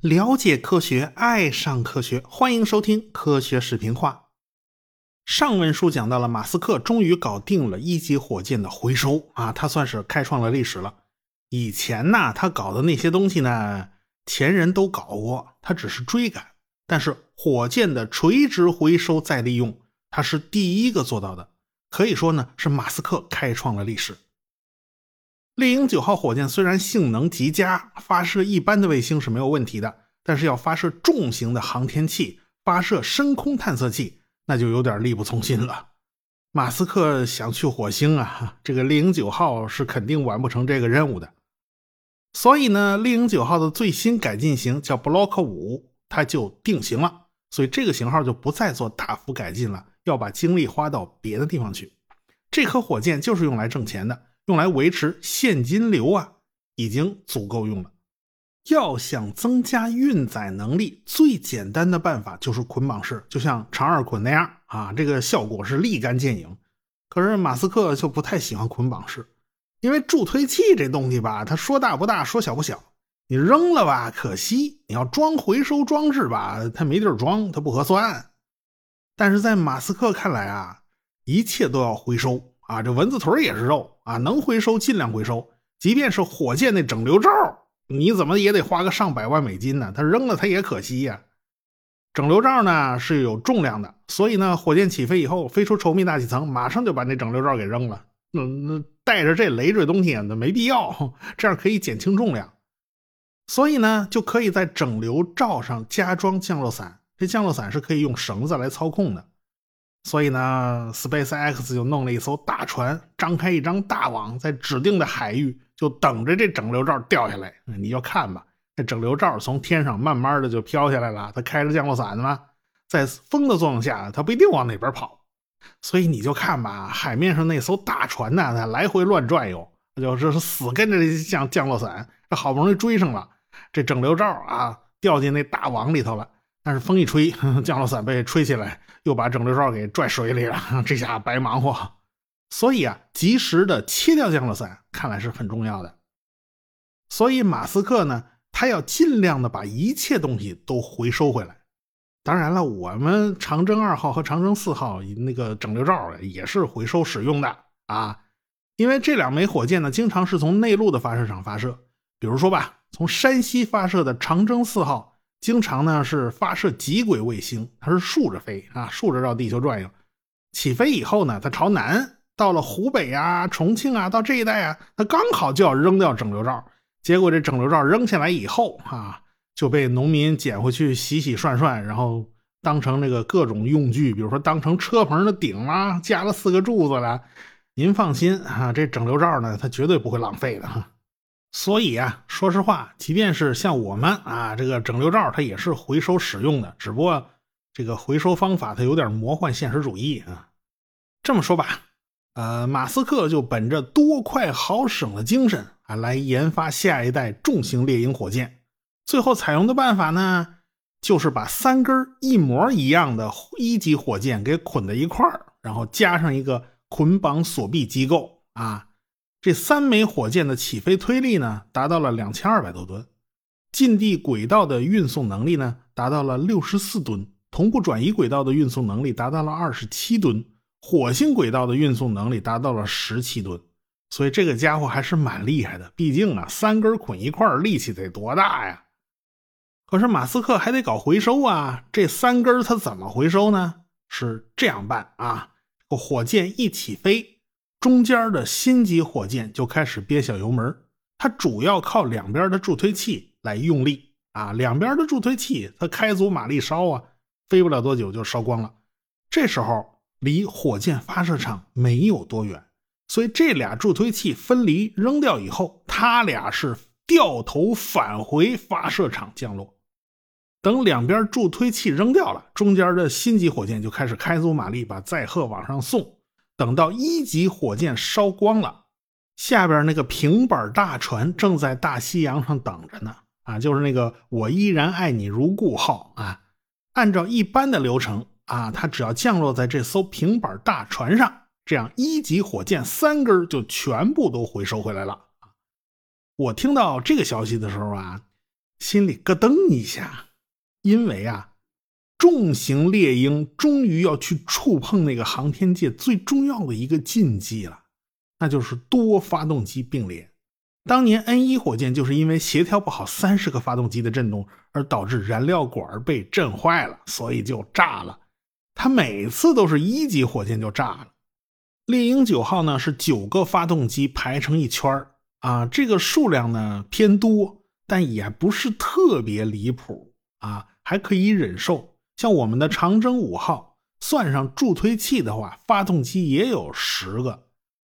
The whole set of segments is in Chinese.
了解科学，爱上科学，欢迎收听科学视频化。上文书讲到了马斯克终于搞定了一级火箭的回收啊，他算是开创了历史了。以前呢，他搞的那些东西呢，前人都搞过，他只是追赶。但是火箭的垂直回收再利用，他是第一个做到的，可以说呢是马斯克开创了历史。猎鹰九号火箭虽然性能极佳，发射一般的卫星是没有问题的，但是要发射重型的航天器，发射深空探测器，那就有点力不从心了。马斯克想去火星啊，这个猎鹰九号是肯定完不成这个任务的。所以呢，猎鹰九号的最新改进型叫 Block 五，它就定型了，所以这个型号就不再做大幅改进了，要把精力花到别的地方去。这颗火箭就是用来挣钱的。用来维持现金流啊，已经足够用了。要想增加运载能力，最简单的办法就是捆绑式，就像长二捆那样啊，这个效果是立竿见影。可是马斯克就不太喜欢捆绑式，因为助推器这东西吧，它说大不大，说小不小，你扔了吧可惜，你要装回收装置吧，它没地儿装，它不合算。但是在马斯克看来啊，一切都要回收。啊，这蚊子腿也是肉啊，能回收尽量回收。即便是火箭那整流罩，你怎么也得花个上百万美金呢？它扔了它也可惜呀。整流罩呢是有重量的，所以呢，火箭起飞以后飞出稠密大气层，马上就把那整流罩给扔了。那那带着这累赘东西那没必要，这样可以减轻重量。所以呢，就可以在整流罩上加装降落伞。这降落伞是可以用绳子来操控的。所以呢，Space X 就弄了一艘大船，张开一张大网，在指定的海域就等着这整流罩掉下来。你就看吧，这整流罩从天上慢慢的就飘下来了。它开着降落伞嘛，在风的作用下，它不一定往哪边跑。所以你就看吧，海面上那艘大船呢，它来回乱转悠，就是死跟着这降降落伞。这好不容易追上了，这整流罩啊，掉进那大网里头了。但是风一吹，降落伞被吹起来，又把整流罩给拽水里了。这下白忙活。所以啊，及时的切掉降落伞，看来是很重要的。所以马斯克呢，他要尽量的把一切东西都回收回来。当然了，我们长征二号和长征四号那个整流罩也是回收使用的啊。因为这两枚火箭呢，经常是从内陆的发射场发射，比如说吧，从山西发射的长征四号。经常呢是发射极轨卫星，它是竖着飞啊，竖着绕地球转悠。起飞以后呢，它朝南到了湖北啊、重庆啊，到这一带啊，它刚好就要扔掉整流罩。结果这整流罩扔下来以后啊，就被农民捡回去洗洗涮涮，然后当成那个各种用具，比如说当成车棚的顶啦，加了四个柱子了。您放心啊，这整流罩呢，它绝对不会浪费的哈。所以啊，说实话，即便是像我们啊，这个整流罩它也是回收使用的，只不过这个回收方法它有点魔幻现实主义啊。这么说吧，呃，马斯克就本着多快好省的精神啊，来研发下一代重型猎鹰火箭。最后采用的办法呢，就是把三根一模一样的一级火箭给捆在一块儿，然后加上一个捆绑锁闭机构啊。这三枚火箭的起飞推力呢，达到了两千二百多吨，近地轨道的运送能力呢，达到了六十四吨，同步转移轨道的运送能力达到了二十七吨，火星轨道的运送能力达到了十七吨，所以这个家伙还是蛮厉害的。毕竟啊，三根捆一块力气得多大呀？可是马斯克还得搞回收啊，这三根他怎么回收呢？是这样办啊，火箭一起飞。中间的新级火箭就开始憋小油门，它主要靠两边的助推器来用力啊。两边的助推器它开足马力烧啊，飞不了多久就烧光了。这时候离火箭发射场没有多远，所以这俩助推器分离扔掉以后，它俩是掉头返回发射场降落。等两边助推器扔掉了，中间的新级火箭就开始开足马力把载荷往上送。等到一级火箭烧光了，下边那个平板大船正在大西洋上等着呢。啊，就是那个“我依然爱你如故”号啊。按照一般的流程啊，它只要降落在这艘平板大船上这样一级火箭三根就全部都回收回来了。我听到这个消息的时候啊，心里咯噔一下，因为啊。重型猎鹰终于要去触碰那个航天界最重要的一个禁忌了，那就是多发动机并联。当年 N 一火箭就是因为协调不好三十个发动机的振动，而导致燃料管被震坏了，所以就炸了。它每次都是一级火箭就炸了。猎鹰九号呢是九个发动机排成一圈啊，这个数量呢偏多，但也不是特别离谱啊，还可以忍受。像我们的长征五号，算上助推器的话，发动机也有十个，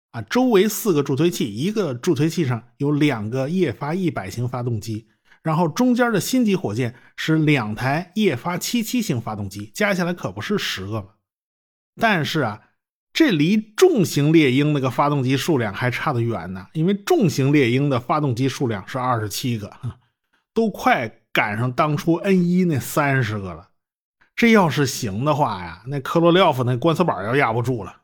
啊，周围四个助推器，一个助推器上有两个液发一百型发动机，然后中间的星级火箭是两台液发七七型发动机，加起来可不是十个吗？但是啊，这离重型猎鹰那个发动机数量还差得远呢，因为重型猎鹰的发动机数量是二十七个，都快赶上当初 N 一那三十个了。这要是行的话呀，那科罗廖夫那棺材板要压不住了。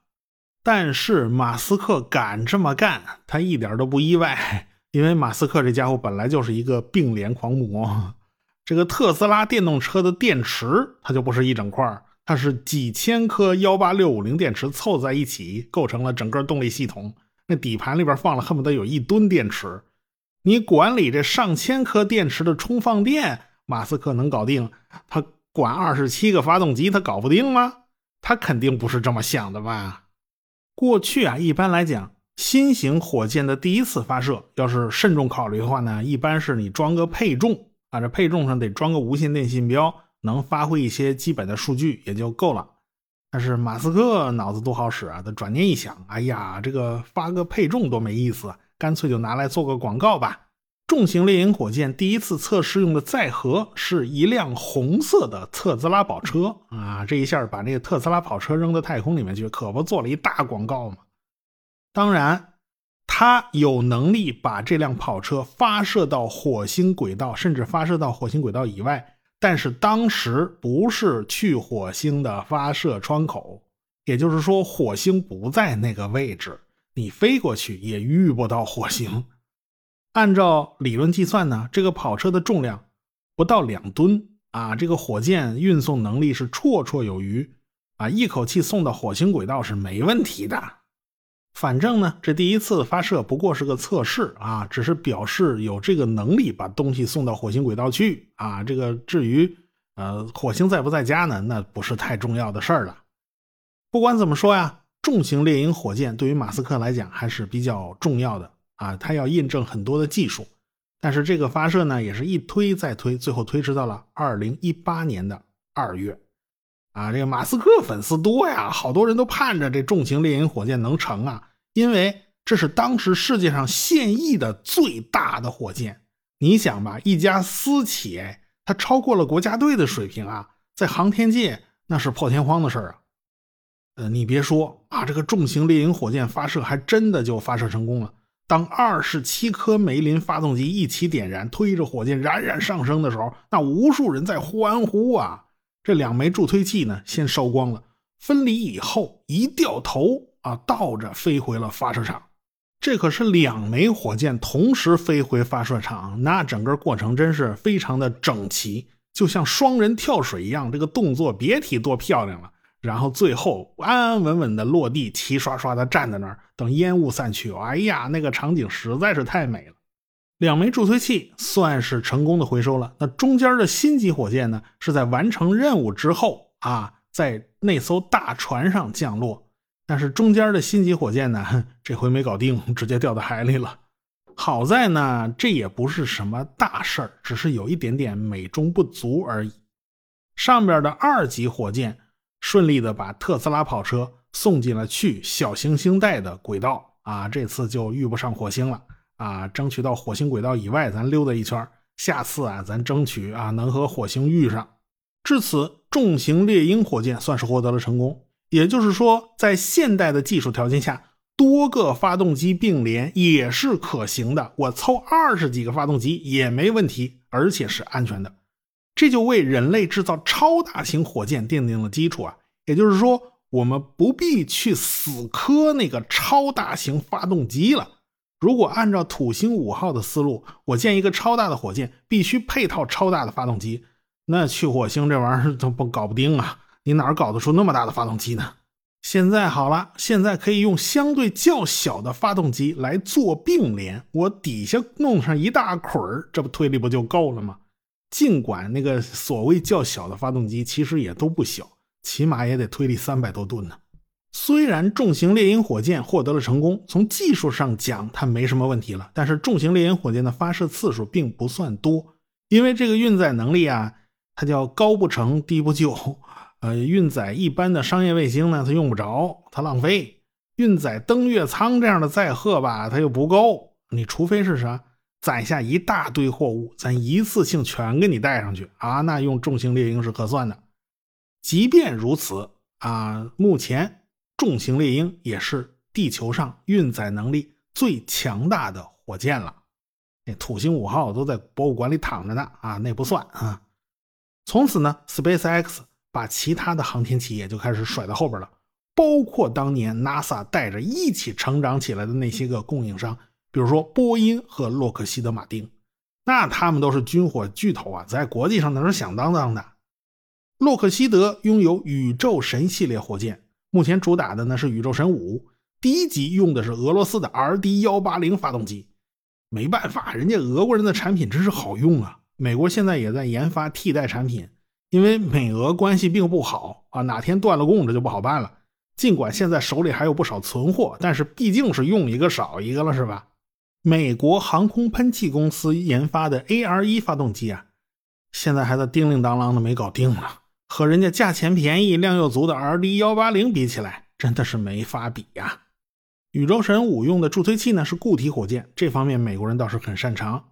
但是马斯克敢这么干，他一点都不意外，因为马斯克这家伙本来就是一个并联狂魔。这个特斯拉电动车的电池，它就不是一整块它是几千颗幺八六五零电池凑在一起，构成了整个动力系统。那底盘里边放了恨不得有一吨电池，你管理这上千颗电池的充放电，马斯克能搞定他。管二十七个发动机，他搞不定吗？他肯定不是这么想的吧？过去啊，一般来讲，新型火箭的第一次发射，要是慎重考虑的话呢，一般是你装个配重啊，这配重上得装个无线电信标，能发挥一些基本的数据也就够了。但是马斯克脑子多好使啊，他转念一想，哎呀，这个发个配重多没意思，干脆就拿来做个广告吧。重型猎鹰火箭第一次测试用的载荷是一辆红色的特斯拉跑车啊！这一下把那个特斯拉跑车扔到太空里面去，可不做了一大广告吗？当然，他有能力把这辆跑车发射到火星轨道，甚至发射到火星轨道以外。但是当时不是去火星的发射窗口，也就是说，火星不在那个位置，你飞过去也遇不到火星。按照理论计算呢，这个跑车的重量不到两吨啊，这个火箭运送能力是绰绰有余啊，一口气送到火星轨道是没问题的。反正呢，这第一次发射不过是个测试啊，只是表示有这个能力把东西送到火星轨道去啊。这个至于呃火星在不在家呢，那不是太重要的事儿了。不管怎么说呀，重型猎鹰火箭对于马斯克来讲还是比较重要的。啊，他要印证很多的技术，但是这个发射呢，也是一推再推，最后推迟到了二零一八年的二月。啊，这个马斯克粉丝多呀，好多人都盼着这重型猎鹰火箭能成啊，因为这是当时世界上现役的最大的火箭。你想吧，一家私企，它超过了国家队的水平啊，在航天界那是破天荒的事啊。呃，你别说啊，这个重型猎鹰火箭发射还真的就发射成功了。当二十七颗梅林发动机一起点燃，推着火箭冉冉上升的时候，那无数人在欢呼啊！这两枚助推器呢，先烧光了，分离以后一掉头啊，倒着飞回了发射场。这可是两枚火箭同时飞回发射场，那整个过程真是非常的整齐，就像双人跳水一样，这个动作别提多漂亮了。然后最后安安稳稳的落地，齐刷刷的站在那儿，等烟雾散去。哎呀，那个场景实在是太美了。两枚助推器算是成功的回收了。那中间的星级火箭呢？是在完成任务之后啊，在那艘大船上降落。但是中间的星级火箭呢，这回没搞定，直接掉到海里了。好在呢，这也不是什么大事儿，只是有一点点美中不足而已。上边的二级火箭。顺利的把特斯拉跑车送进了去小行星带的轨道啊，这次就遇不上火星了啊，争取到火星轨道以外咱溜达一圈，下次啊咱争取啊能和火星遇上。至此，重型猎鹰火箭算是获得了成功。也就是说，在现代的技术条件下，多个发动机并联也是可行的，我凑二十几个发动机也没问题，而且是安全的。这就为人类制造超大型火箭奠定了基础啊！也就是说，我们不必去死磕那个超大型发动机了。如果按照土星五号的思路，我建一个超大的火箭，必须配套超大的发动机。那去火星这玩意儿都不搞不定啊！你哪搞得出那么大的发动机呢？现在好了，现在可以用相对较小的发动机来做并联，我底下弄上一大捆儿，这不推力不就够了吗？尽管那个所谓较小的发动机其实也都不小，起码也得推力三百多吨呢。虽然重型猎鹰火箭获得了成功，从技术上讲它没什么问题了，但是重型猎鹰火箭的发射次数并不算多，因为这个运载能力啊，它叫高不成低不就，呃，运载一般的商业卫星呢，它用不着，它浪费；运载登月舱这样的载荷吧，它又不够。你除非是啥，载下一大堆货物，咱一次性全给你带上去啊，那用重型猎鹰是合算的。即便如此啊，目前。重型猎鹰也是地球上运载能力最强大的火箭了。那土星五号都在博物馆里躺着呢啊，那不算啊。从此呢，SpaceX 把其他的航天企业就开始甩到后边了，包括当年 NASA 带着一起成长起来的那些个供应商，比如说波音和洛克希德马丁，那他们都是军火巨头啊，在国际上那是响当当的。洛克希德拥有宇宙神系列火箭。目前主打的呢是宇宙神五，第一级用的是俄罗斯的 RD 幺八零发动机。没办法，人家俄国人的产品真是好用啊。美国现在也在研发替代产品，因为美俄关系并不好啊，哪天断了供这就不好办了。尽管现在手里还有不少存货，但是毕竟是用一个少一个了，是吧？美国航空喷气公司研发的 AR 一发动机啊，现在还在叮铃当啷的没搞定呢。和人家价钱便宜、量又足的 RD 幺八零比起来，真的是没法比呀。宇宙神五用的助推器呢是固体火箭，这方面美国人倒是很擅长。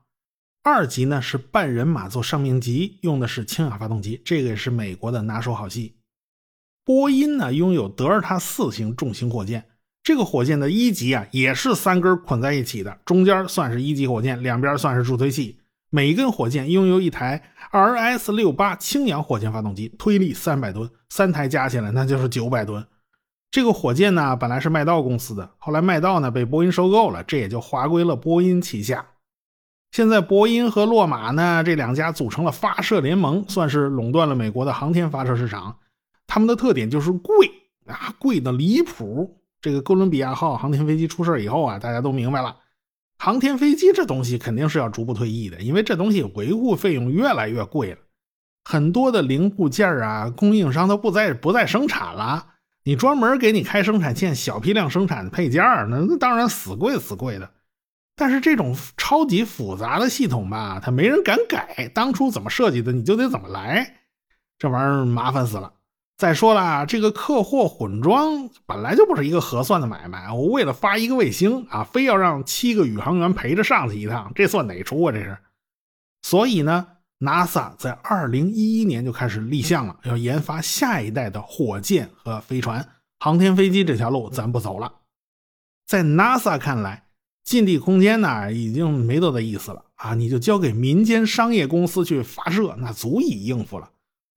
二级呢是半人马座上面级，用的是氢氧发动机，这个也是美国的拿手好戏。波音呢拥有德尔塔四型重型火箭，这个火箭的一级啊也是三根捆在一起的，中间算是一级火箭，两边算是助推器。每一根火箭拥有一台 RS 六八氢氧火箭发动机，推力三百吨，三台加起来那就是九百吨。这个火箭呢，本来是麦道公司的，后来麦道呢被波音收购了，这也就划归了波音旗下。现在波音和洛马呢这两家组成了发射联盟，算是垄断了美国的航天发射市场。他们的特点就是贵啊，贵的离谱。这个哥伦比亚号航天飞机出事以后啊，大家都明白了。航天飞机这东西肯定是要逐步退役的，因为这东西维护费用越来越贵了，很多的零部件啊，供应商都不再不再生产了。你专门给你开生产线，小批量生产的配件那那当然死贵死贵的。但是这种超级复杂的系统吧，它没人敢改，当初怎么设计的你就得怎么来，这玩意儿麻烦死了。再说了，这个客货混装本来就不是一个合算的买卖。我为了发一个卫星啊，非要让七个宇航员陪着上去一趟，这算哪出啊？这是。所以呢，NASA 在二零一一年就开始立项了，要研发下一代的火箭和飞船。航天飞机这条路咱不走了。在 NASA 看来，近地空间呢已经没多大意思了啊，你就交给民间商业公司去发射，那足以应付了。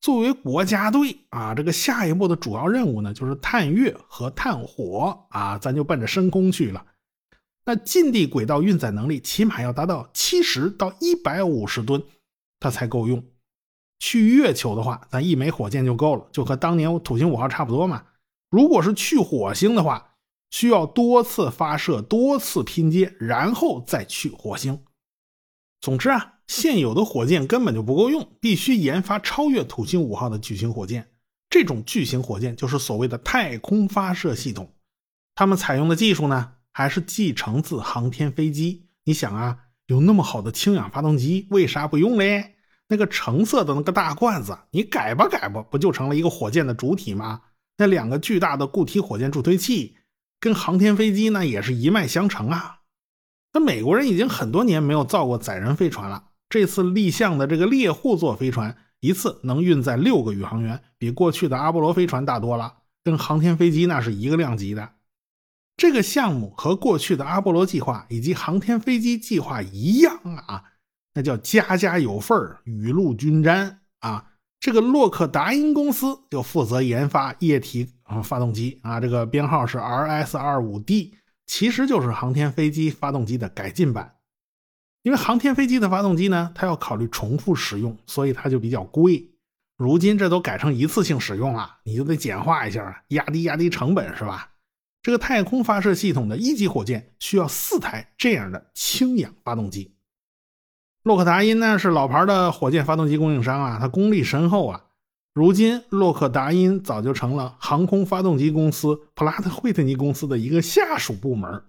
作为国家队啊，这个下一步的主要任务呢，就是探月和探火啊，咱就奔着深空去了。那近地轨道运载能力起码要达到七十到一百五十吨，它才够用。去月球的话，咱一枚火箭就够了，就和当年土星五号差不多嘛。如果是去火星的话，需要多次发射、多次拼接，然后再去火星。总之啊。现有的火箭根本就不够用，必须研发超越土星五号的巨型火箭。这种巨型火箭就是所谓的太空发射系统。他们采用的技术呢，还是继承自航天飞机。你想啊，有那么好的氢氧发动机，为啥不用嘞？那个橙色的那个大罐子，你改吧改吧，不就成了一个火箭的主体吗？那两个巨大的固体火箭助推器，跟航天飞机呢也是一脉相承啊。那美国人已经很多年没有造过载人飞船了。这次立项的这个猎户座飞船，一次能运载六个宇航员，比过去的阿波罗飞船大多了，跟航天飞机那是一个量级的。这个项目和过去的阿波罗计划以及航天飞机计划一样啊，那叫家家有份儿雨露均沾啊。这个洛克达因公司就负责研发液体发动机啊，这个编号是 RS-25D，其实就是航天飞机发动机的改进版。因为航天飞机的发动机呢，它要考虑重复使用，所以它就比较贵。如今这都改成一次性使用了，你就得简化一下，压低压低成本，是吧？这个太空发射系统的一级火箭需要四台这样的氢氧发动机。洛克达因呢是老牌的火箭发动机供应商啊，它功力深厚啊。如今洛克达因早就成了航空发动机公司普拉特惠特尼公司的一个下属部门。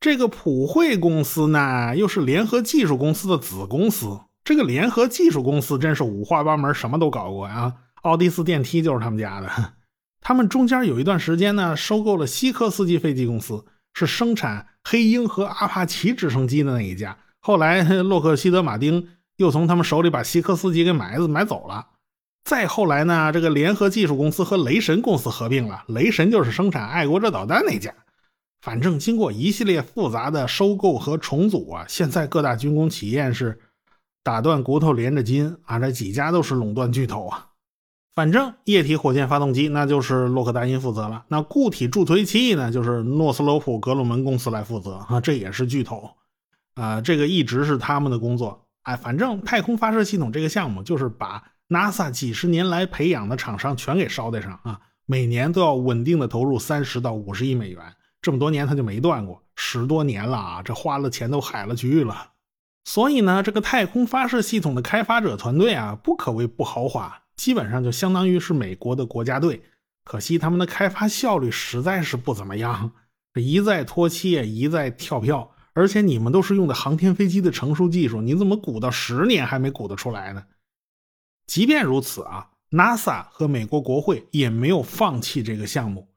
这个普惠公司呢，又是联合技术公司的子公司。这个联合技术公司真是五花八门，什么都搞过呀。奥迪斯电梯就是他们家的。他们中间有一段时间呢，收购了西科斯基飞机公司，是生产黑鹰和阿帕奇直升机的那一家。后来洛克希德马丁又从他们手里把西科斯基给买买走了。再后来呢，这个联合技术公司和雷神公司合并了，雷神就是生产爱国者导弹那家。反正经过一系列复杂的收购和重组啊，现在各大军工企业是打断骨头连着筋啊，这几家都是垄断巨头啊。反正液体火箭发动机那就是洛克达因负责了，那固体助推器呢就是诺斯罗普格鲁门公司来负责啊，这也是巨头啊，这个一直是他们的工作。哎，反正太空发射系统这个项目就是把 NASA 几十年来培养的厂商全给捎带上啊，每年都要稳定的投入三十到五十亿美元。这么多年他就没断过，十多年了啊，这花了钱都海了去了。所以呢，这个太空发射系统的开发者团队啊，不可谓不豪华，基本上就相当于是美国的国家队。可惜他们的开发效率实在是不怎么样，一再拖期，一再跳票。而且你们都是用的航天飞机的成熟技术，你怎么鼓到十年还没鼓得出来呢？即便如此啊，NASA 和美国国会也没有放弃这个项目。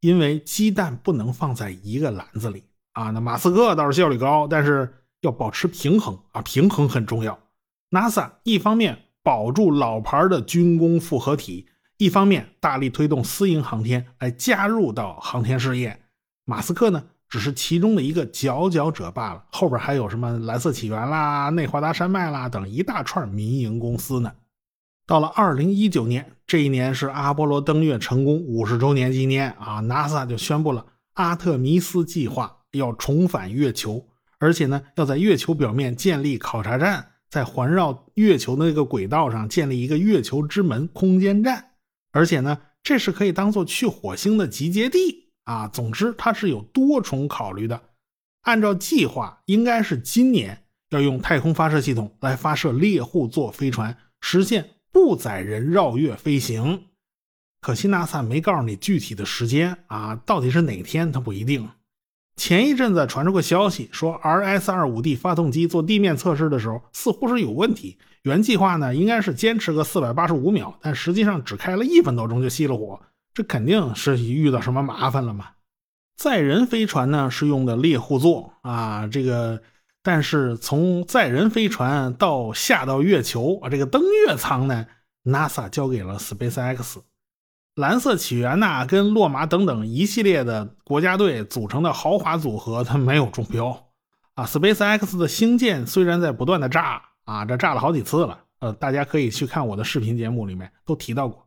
因为鸡蛋不能放在一个篮子里啊！那马斯克倒是效率高，但是要保持平衡啊，平衡很重要。NASA 一方面保住老牌的军工复合体，一方面大力推动私营航天来加入到航天事业。马斯克呢，只是其中的一个佼佼者罢了，后边还有什么蓝色起源啦、内华达山脉啦等一大串民营公司呢。到了二零一九年，这一年是阿波罗登月成功五十周年纪念啊！NASA 就宣布了阿特弥斯计划要重返月球，而且呢，要在月球表面建立考察站，在环绕月球的那个轨道上建立一个月球之门空间站，而且呢，这是可以当做去火星的集结地啊！总之，它是有多重考虑的。按照计划，应该是今年要用太空发射系统来发射猎户座飞船，实现。不载人绕月飞行，可惜 NASA 没告诉你具体的时间啊，到底是哪天它不一定。前一阵子传出个消息，说 RS-25D 发动机做地面测试的时候似乎是有问题。原计划呢应该是坚持个四百八十五秒，但实际上只开了一分多钟就熄了火，这肯定是遇到什么麻烦了嘛。载人飞船呢是用的猎户座啊，这个。但是从载人飞船到下到月球啊，这个登月舱呢，NASA 交给了 SpaceX，蓝色起源呐，跟洛马等等一系列的国家队组成的豪华组合，它没有中标啊。SpaceX 的星舰虽然在不断的炸啊，这炸了好几次了，呃，大家可以去看我的视频节目里面都提到过，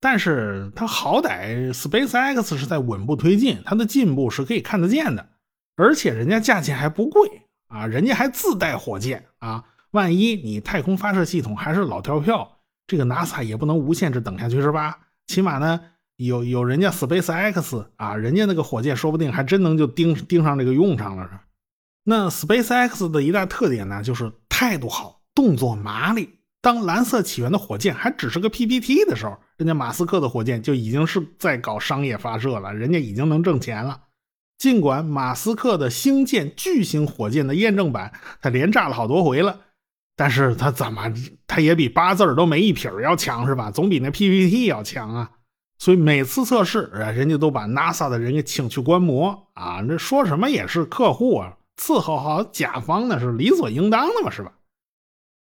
但是它好歹 SpaceX 是在稳步推进，它的进步是可以看得见的，而且人家价钱还不贵。啊，人家还自带火箭啊！万一你太空发射系统还是老跳票，这个 NASA 也不能无限制等下去是吧？起码呢，有有人家 SpaceX 啊，人家那个火箭说不定还真能就盯盯上这个用上了呢。那 SpaceX 的一大特点呢，就是态度好，动作麻利。当蓝色起源的火箭还只是个 PPT 的时候，人家马斯克的火箭就已经是在搞商业发射了，人家已经能挣钱了。尽管马斯克的星舰巨型火箭的验证版，他连炸了好多回了，但是他怎么他也比八字都没一撇要强是吧？总比那 PPT 要强啊！所以每次测试啊，人家都把 NASA 的人给请去观摩啊，这说什么也是客户啊，伺候好甲方那是理所应当的嘛，是吧？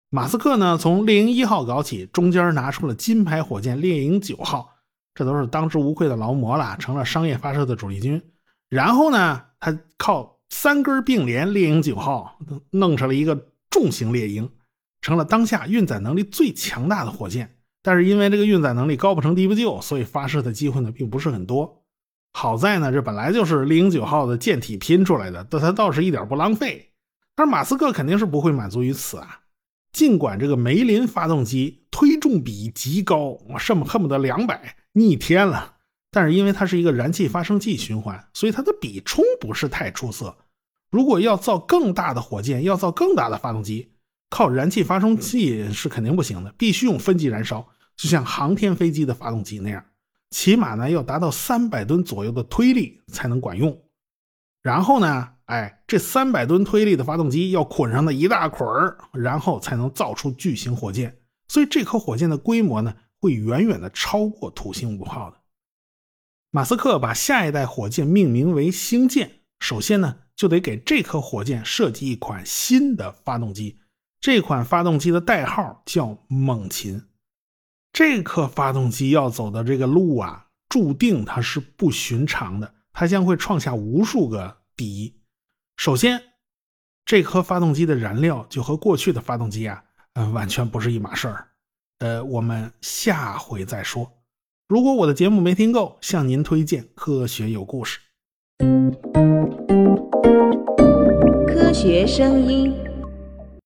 马斯克呢，从猎鹰一号搞起，中间拿出了金牌火箭猎鹰九号，这都是当之无愧的劳模了，成了商业发射的主力军。然后呢，他靠三根并联猎鹰九号弄成了一个重型猎鹰，成了当下运载能力最强大的火箭。但是因为这个运载能力高不成低不就，所以发射的机会呢并不是很多。好在呢，这本来就是猎鹰九号的舰体拼出来的，但它倒是一点不浪费。但是马斯克肯定是不会满足于此啊！尽管这个梅林发动机推重比极高，我甚恨不得两百逆天了，但是因为它是一个燃气发生器循环，所以它的比冲不是太出色。如果要造更大的火箭，要造更大的发动机，靠燃气发生器是肯定不行的，必须用分级燃烧，就像航天飞机的发动机那样。起码呢要达到三百吨左右的推力才能管用，然后呢，哎，这三百吨推力的发动机要捆上那一大捆儿，然后才能造出巨型火箭。所以这颗火箭的规模呢，会远远的超过土星五号的。马斯克把下一代火箭命名为星舰，首先呢，就得给这颗火箭设计一款新的发动机，这款发动机的代号叫猛禽。这颗发动机要走的这个路啊，注定它是不寻常的，它将会创下无数个第一。首先，这颗发动机的燃料就和过去的发动机啊，嗯，完全不是一码事儿。呃，我们下回再说。如果我的节目没听够，向您推荐《科学有故事》。科学声音。